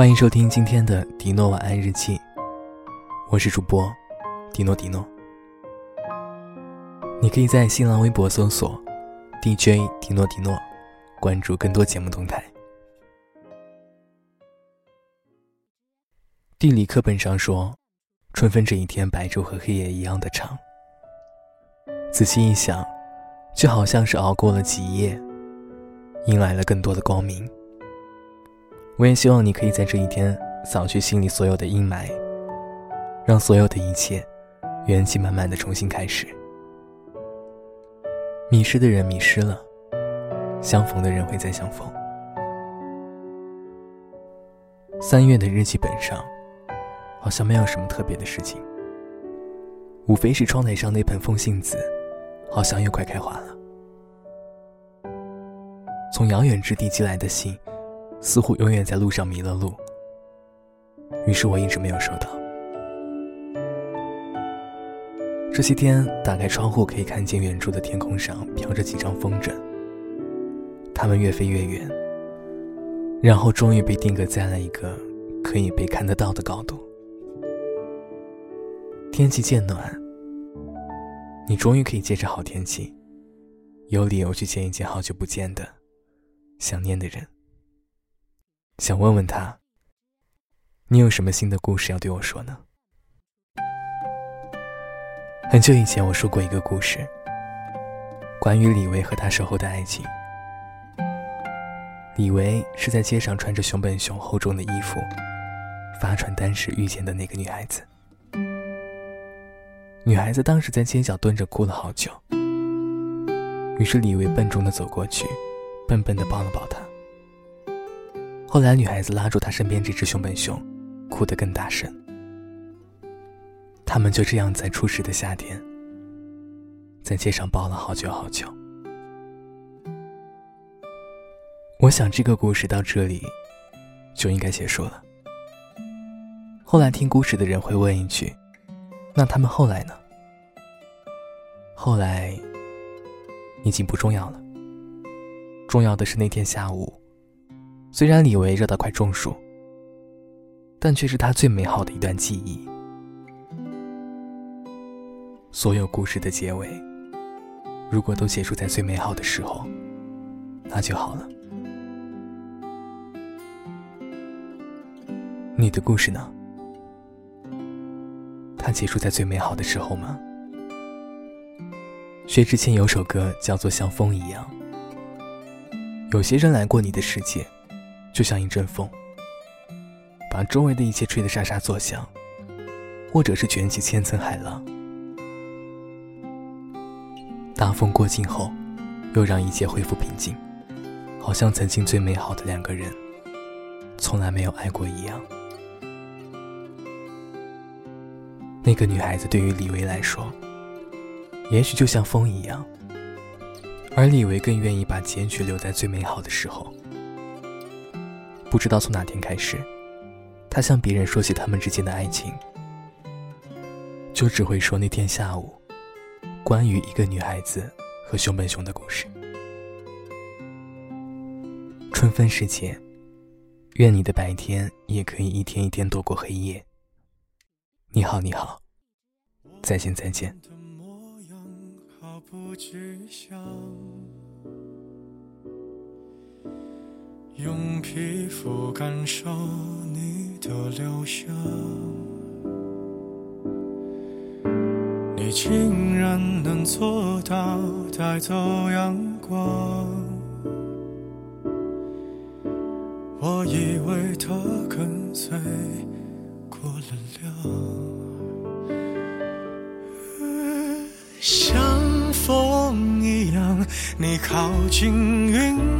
欢迎收听今天的迪诺晚安日记，我是主播迪诺迪诺。你可以在新浪微博搜索 DJ 迪诺迪诺，关注更多节目动态。地理课本上说，春分这一天，白昼和黑夜一样的长。仔细一想，就好像是熬过了几夜，迎来了更多的光明。我也希望你可以在这一天扫去心里所有的阴霾，让所有的一切元气满满的重新开始。迷失的人迷失了，相逢的人会再相逢。三月的日记本上，好像没有什么特别的事情，无非是窗台上那盆风信子，好像又快开花了。从遥远之地寄来的信。似乎永远在路上迷了路，于是我一直没有收到。这些天打开窗户，可以看见远处的天空上飘着几张风筝，它们越飞越远，然后终于被定格在了一个可以被看得到的高度。天气渐暖，你终于可以借着好天气，有理由去见一见好久不见的、想念的人。想问问他，你有什么新的故事要对我说呢？很久以前我说过一个故事，关于李维和他守候的爱情。李维是在街上穿着熊本熊厚重的衣服，发传单时遇见的那个女孩子。女孩子当时在街角蹲着哭了好久，于是李维笨重的走过去，笨笨的抱了抱她。后来，女孩子拉住他身边这只熊本熊，哭得更大声。他们就这样在初识的夏天，在街上抱了好久好久。我想这个故事到这里就应该结束了。后来听故事的人会问一句：“那他们后来呢？”后来已经不重要了。重要的是那天下午。虽然李维热到快中暑，但却是他最美好的一段记忆。所有故事的结尾，如果都结束在最美好的时候，那就好了。你的故事呢？它结束在最美好的时候吗？薛之谦有首歌叫做《像风一样》，有些人来过你的世界。就像一阵风，把周围的一切吹得沙沙作响，或者是卷起千层海浪。大风过境后，又让一切恢复平静，好像曾经最美好的两个人，从来没有爱过一样。那个女孩子对于李维来说，也许就像风一样，而李维更愿意把结局留在最美好的时候。不知道从哪天开始，他向别人说起他们之间的爱情，就只会说那天下午，关于一个女孩子和熊本熊的故事。春分时节，愿你的白天也可以一天一天躲过黑夜。你好，你好，再见，再见。用皮肤感受你的留香，你竟然能做到带走阳光。我以为它跟随过了量，像风一样，你靠近云。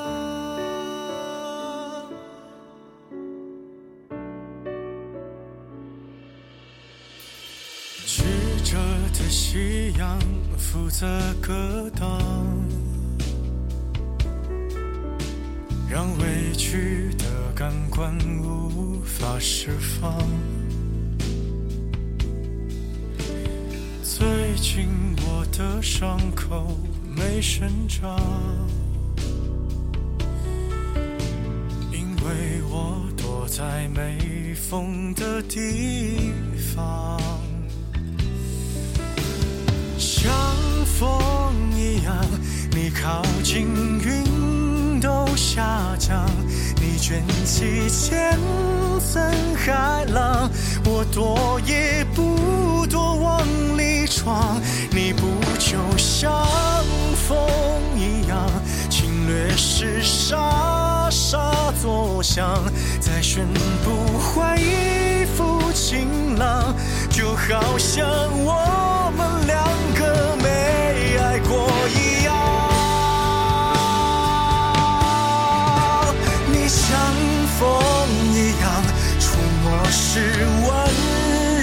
曲折的夕阳，负责格挡，让委屈的感官无法释放。最近我的伤口没生长，因为我躲在没风的地方。风一样，你靠近，云都下降。你卷起千层海浪，我躲也不躲，往里闯。你不就像风一样，侵略时沙沙作响，再宣布换一副晴朗，就好像我们两是温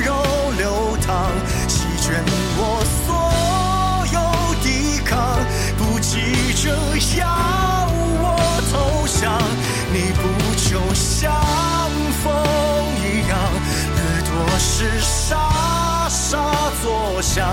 柔流淌，席卷我所有抵抗，不急着要我投降。你不就像风一样，掠夺时沙沙作响，